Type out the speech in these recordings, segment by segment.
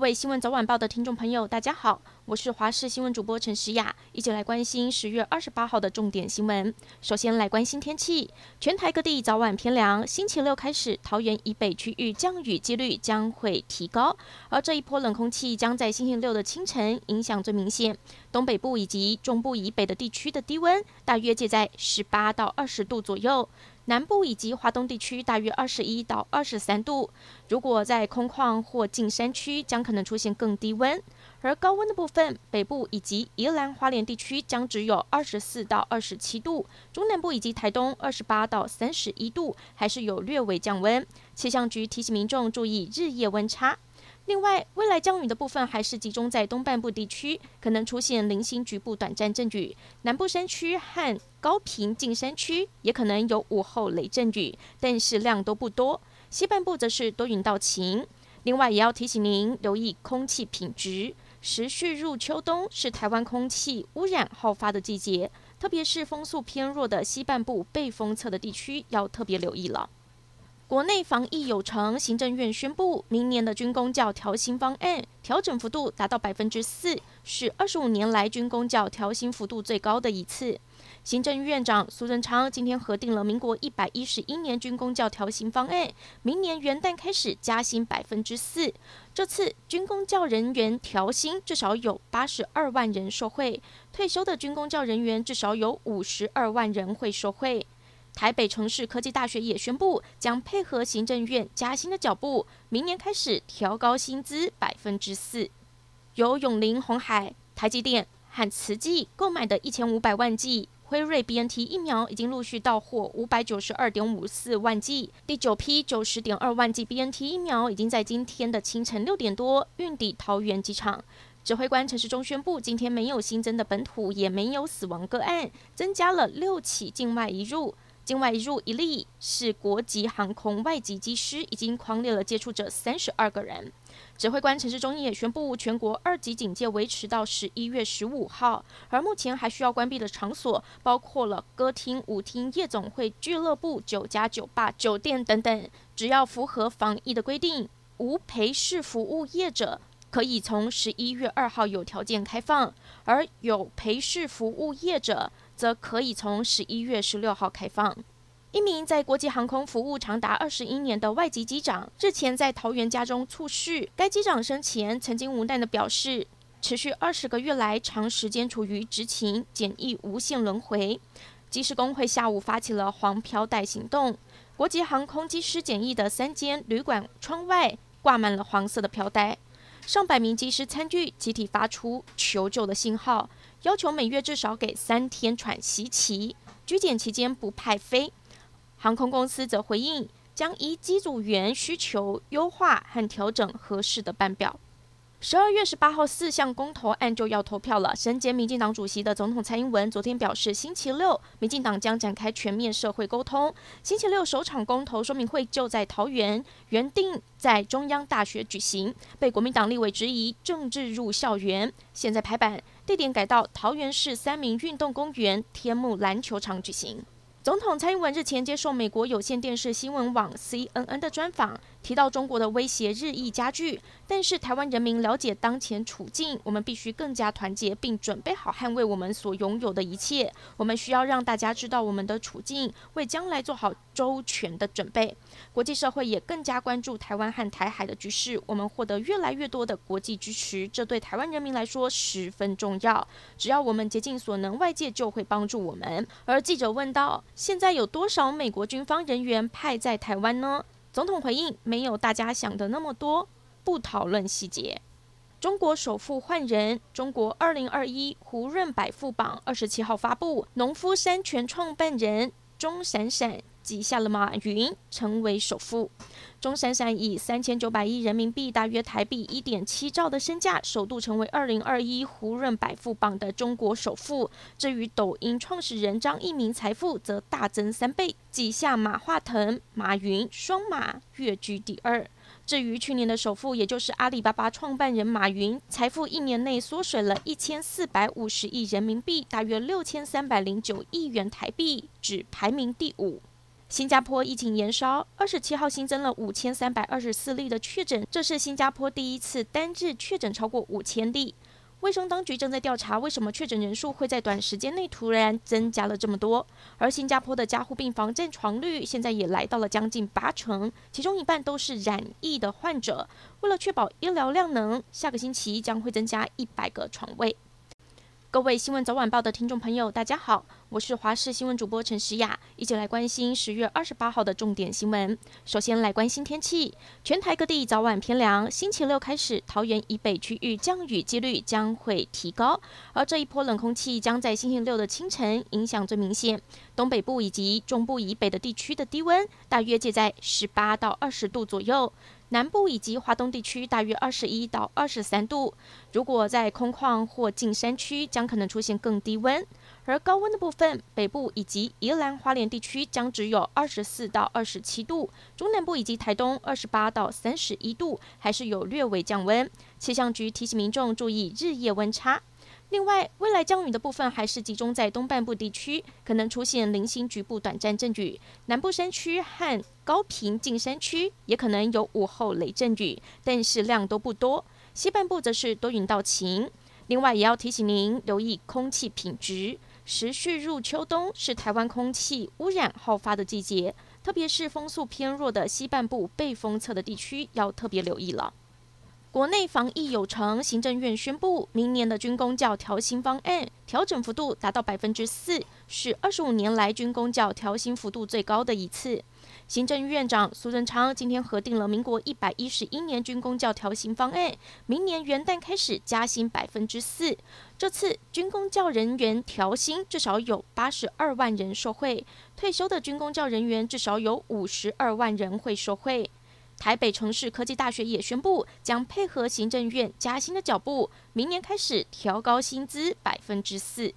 各位新闻早晚报的听众朋友，大家好，我是华视新闻主播陈诗雅，一起来关心十月二十八号的重点新闻。首先来关心天气，全台各地早晚偏凉，星期六开始，桃园以北区域降雨几率将会提高，而这一波冷空气将在星期六的清晨影响最明显，东北部以及中部以北的地区的低温大约介在十八到二十度左右。南部以及华东地区大约二十一到二十三度，如果在空旷或近山区，将可能出现更低温。而高温的部分，北部以及宜兰花莲地区将只有二十四到二十七度，中南部以及台东二十八到三十一度，还是有略微降温。气象局提醒民众注意日夜温差。另外，未来降雨的部分还是集中在东半部地区，可能出现零星局部短暂阵雨；南部山区和高屏近山区也可能有午后雷阵雨，但是量都不多。西半部则是多云到晴。另外，也要提醒您留意空气品质，时序入秋冬，是台湾空气污染好发的季节，特别是风速偏弱的西半部背风侧的地区，要特别留意了。国内防疫有成，行政院宣布，明年的军公教调薪方案调整幅度达到百分之四，是二十五年来军公教调薪幅度最高的一次。行政院长苏贞昌今天核定了民国一百一十一年军公教调薪方案，明年元旦开始加薪百分之四。这次军公教人员调薪至少有八十二万人受惠，退休的军公教人员至少有五十二万人会受惠。台北城市科技大学也宣布，将配合行政院加薪的脚步，明年开始调高薪资百分之四。由永龄、红海、台积电和慈济购买的一千五百万剂辉瑞 BNT 疫苗，已经陆续到货五百九十二点五四万剂。第九批九十点二万剂 BNT 疫苗，已经在今天的清晨六点多运抵桃园机场。指挥官陈时中宣布，今天没有新增的本土，也没有死亡个案，增加了六起境外移入。境外入一例是国籍航空外籍机师，已经匡列了接触者三十二个人。指挥官陈市中也宣布，全国二级警戒维持到十一月十五号，而目前还需要关闭的场所包括了歌厅、舞厅、夜总会、俱乐部、酒家、酒吧、酒店等等。只要符合防疫的规定，无陪侍服务业者可以从十一月二号有条件开放，而有陪侍服务业者。则可以从十一月十六号开放。一名在国际航空服务长达二十一年的外籍机长，日前在桃园家中猝逝。该机长生前曾经无奈地表示，持续二十个月来，长时间处于执勤检疫无限轮回。机师工会下午发起了黄飘带行动，国际航空机师检疫的三间旅馆窗外挂满了黄色的飘带，上百名机师参与，集体发出求救的信号。要求每月至少给三天喘息期，居检期间不派飞。航空公司则回应，将依机组员需求优化和调整合适的班表。十二月十八号，四项公投案就要投票了。身兼民进党主席的总统蔡英文昨天表示，星期六民进党将展开全面社会沟通。星期六首场公投说明会就在桃园，原定在中央大学举行，被国民党立委质疑政治入校园，现在排版，地点改到桃园市三民运动公园天幕篮球场举行。总统蔡英文日前接受美国有线电视新闻网 CNN 的专访，提到中国的威胁日益加剧，但是台湾人民了解当前处境，我们必须更加团结，并准备好捍卫我们所拥有的一切。我们需要让大家知道我们的处境，为将来做好周全的准备。国际社会也更加关注台湾和台海的局势，我们获得越来越多的国际支持，这对台湾人民来说十分重要。只要我们竭尽所能，外界就会帮助我们。而记者问到：现在有多少美国军方人员派在台湾呢？总统回应：没有大家想的那么多，不讨论细节。中国首富换人，中国二零二一胡润百富榜二十七号发布，农夫山泉创办人钟闪闪。挤下了马云，成为首富。钟闪闪以三千九百亿人民币（大约台币一点七兆）的身价，首度成为二零二一胡润百富榜的中国首富。至于抖音创始人张一鸣，财富则大增三倍，挤下马化腾、马云，双马跃居第二。至于去年的首富，也就是阿里巴巴创办人马云，财富一年内缩水了一千四百五十亿人民币（大约六千三百零九亿元台币），只排名第五。新加坡疫情延烧，二十七号新增了五千三百二十四例的确诊，这是新加坡第一次单日确诊超过五千例。卫生当局正在调查为什么确诊人数会在短时间内突然增加了这么多。而新加坡的加护病房占床率现在也来到了将近八成，其中一半都是染疫的患者。为了确保医疗量能，下个星期将会增加一百个床位。各位新闻早晚报的听众朋友，大家好，我是华视新闻主播陈诗雅，一起来关心十月二十八号的重点新闻。首先来关心天气，全台各地早晚偏凉，星期六开始，桃园以北区域降雨几率将会提高，而这一波冷空气将在星期六的清晨影响最明显，东北部以及中部以北的地区的低温大约介在十八到二十度左右。南部以及华东地区大约二十一到二十三度，如果在空旷或近山区，将可能出现更低温。而高温的部分，北部以及宜兰花莲地区将只有二十四到二十七度，中南部以及台东二十八到三十一度，还是有略微降温。气象局提醒民众注意日夜温差。另外，未来降雨的部分还是集中在东半部地区，可能出现零星局部短暂阵雨；南部山区和高屏近山区也可能有午后雷阵雨，但是量都不多。西半部则是多云到晴。另外，也要提醒您留意空气品质，时序入秋冬，是台湾空气污染好发的季节，特别是风速偏弱的西半部背风侧的地区，要特别留意了。国内防疫有成，行政院宣布，明年的军公教调薪方案调整幅度达到百分之四，是二十五年来军公教调薪幅度最高的一次。行政院长苏贞昌今天核定了民国一百一十一年军公教调薪方案，明年元旦开始加薪百分之四。这次军公教人员调薪至少有八十二万人受惠，退休的军公教人员至少有五十二万人会受惠。台北城市科技大学也宣布，将配合行政院加薪的脚步，明年开始调高薪资百分之四。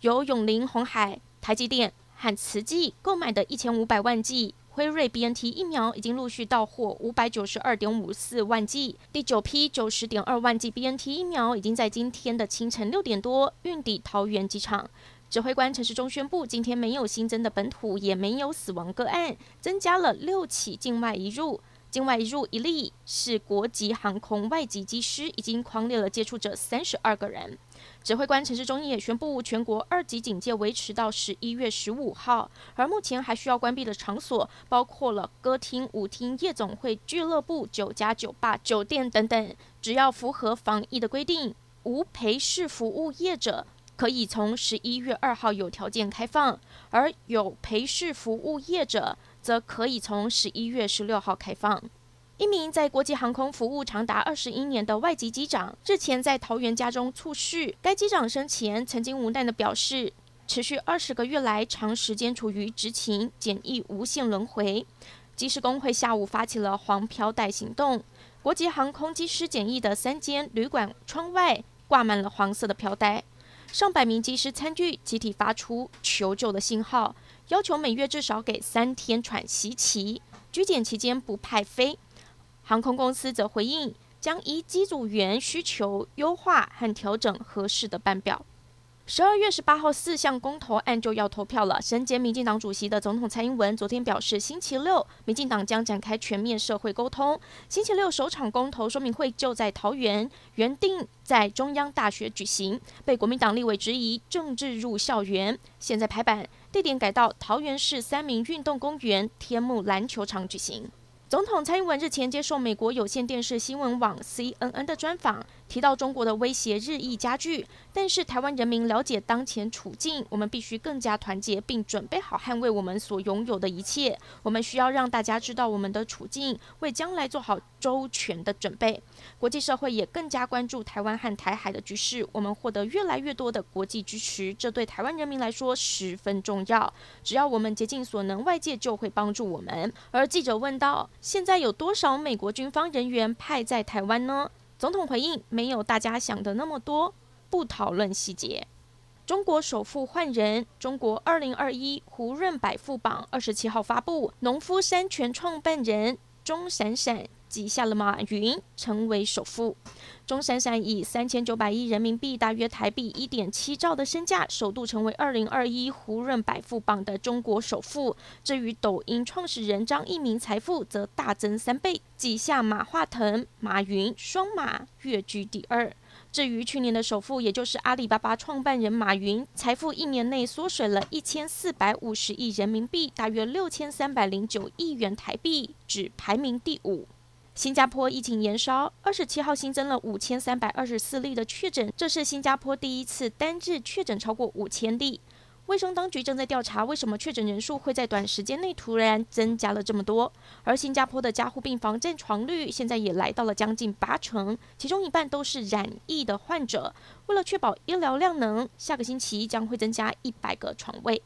由永龄、红海、台积电和慈济购买的一千五百万剂辉瑞 BNT 疫苗，已经陆续到货五百九十二点五四万剂。第九批九十点二万剂 BNT 疫苗，已经在今天的清晨六点多运抵桃园机场。指挥官陈时中宣布，今天没有新增的本土，也没有死亡个案，增加了六起境外移入。境外入一例是国籍航空外籍机师，已经匡列了接触者三十二个人。指挥官陈时中也宣布，全国二级警戒维持到十一月十五号，而目前还需要关闭的场所包括了歌厅、舞厅、夜总会、俱乐部、酒家、酒吧、酒店等等。只要符合防疫的规定，无陪侍服务业者可以从十一月二号有条件开放，而有陪侍服务业者。则可以从十一月十六号开放。一名在国际航空服务长达二十一年的外籍机长，日前在桃园家中猝逝。该机长生前曾经无奈地表示，持续二十个月来，长时间处于执勤检疫无限轮回。机师工会下午发起了黄飘带行动，国际航空机师检疫的三间旅馆窗外挂满了黄色的飘带，上百名机师参与，集体发出求救的信号。要求每月至少给三天喘息期，拘检期间不派飞。航空公司则回应，将依机组员需求优化和调整合适的班表。十二月十八号，四项公投案就要投票了。身兼民进党主席的总统蔡英文昨天表示，星期六民进党将展开全面社会沟通。星期六首场公投说明会就在桃园，原定在中央大学举行，被国民党立委质疑政治入校园，现在排版，地点改到桃园市三民运动公园天幕篮球场举行。总统蔡英文日前接受美国有线电视新闻网 CNN 的专访。提到中国的威胁日益加剧，但是台湾人民了解当前处境，我们必须更加团结，并准备好捍卫我们所拥有的一切。我们需要让大家知道我们的处境，为将来做好周全的准备。国际社会也更加关注台湾和台海的局势，我们获得越来越多的国际支持，这对台湾人民来说十分重要。只要我们竭尽所能，外界就会帮助我们。而记者问到：现在有多少美国军方人员派在台湾呢？总统回应：没有大家想的那么多，不讨论细节。中国首富换人，中国二零二一胡润百富榜二十七号发布，农夫山泉创办人钟闪闪挤下了马云成为首富。钟闪闪以三千九百亿人民币（大约台币一点七兆）的身价，首度成为二零二一胡润百富榜的中国首富。至于抖音创始人张一鸣，财富则大增三倍，挤下马化腾、马云，双马跃居第二。至于去年的首富，也就是阿里巴巴创办人马云，财富一年内缩水了一千四百五十亿人民币（大约六千三百零九亿元台币），只排名第五。新加坡疫情延烧，二十七号新增了五千三百二十四例的确诊，这是新加坡第一次单日确诊超过五千例。卫生当局正在调查为什么确诊人数会在短时间内突然增加了这么多。而新加坡的加护病房占床率现在也来到了将近八成，其中一半都是染疫的患者。为了确保医疗量能，下个星期将会增加一百个床位。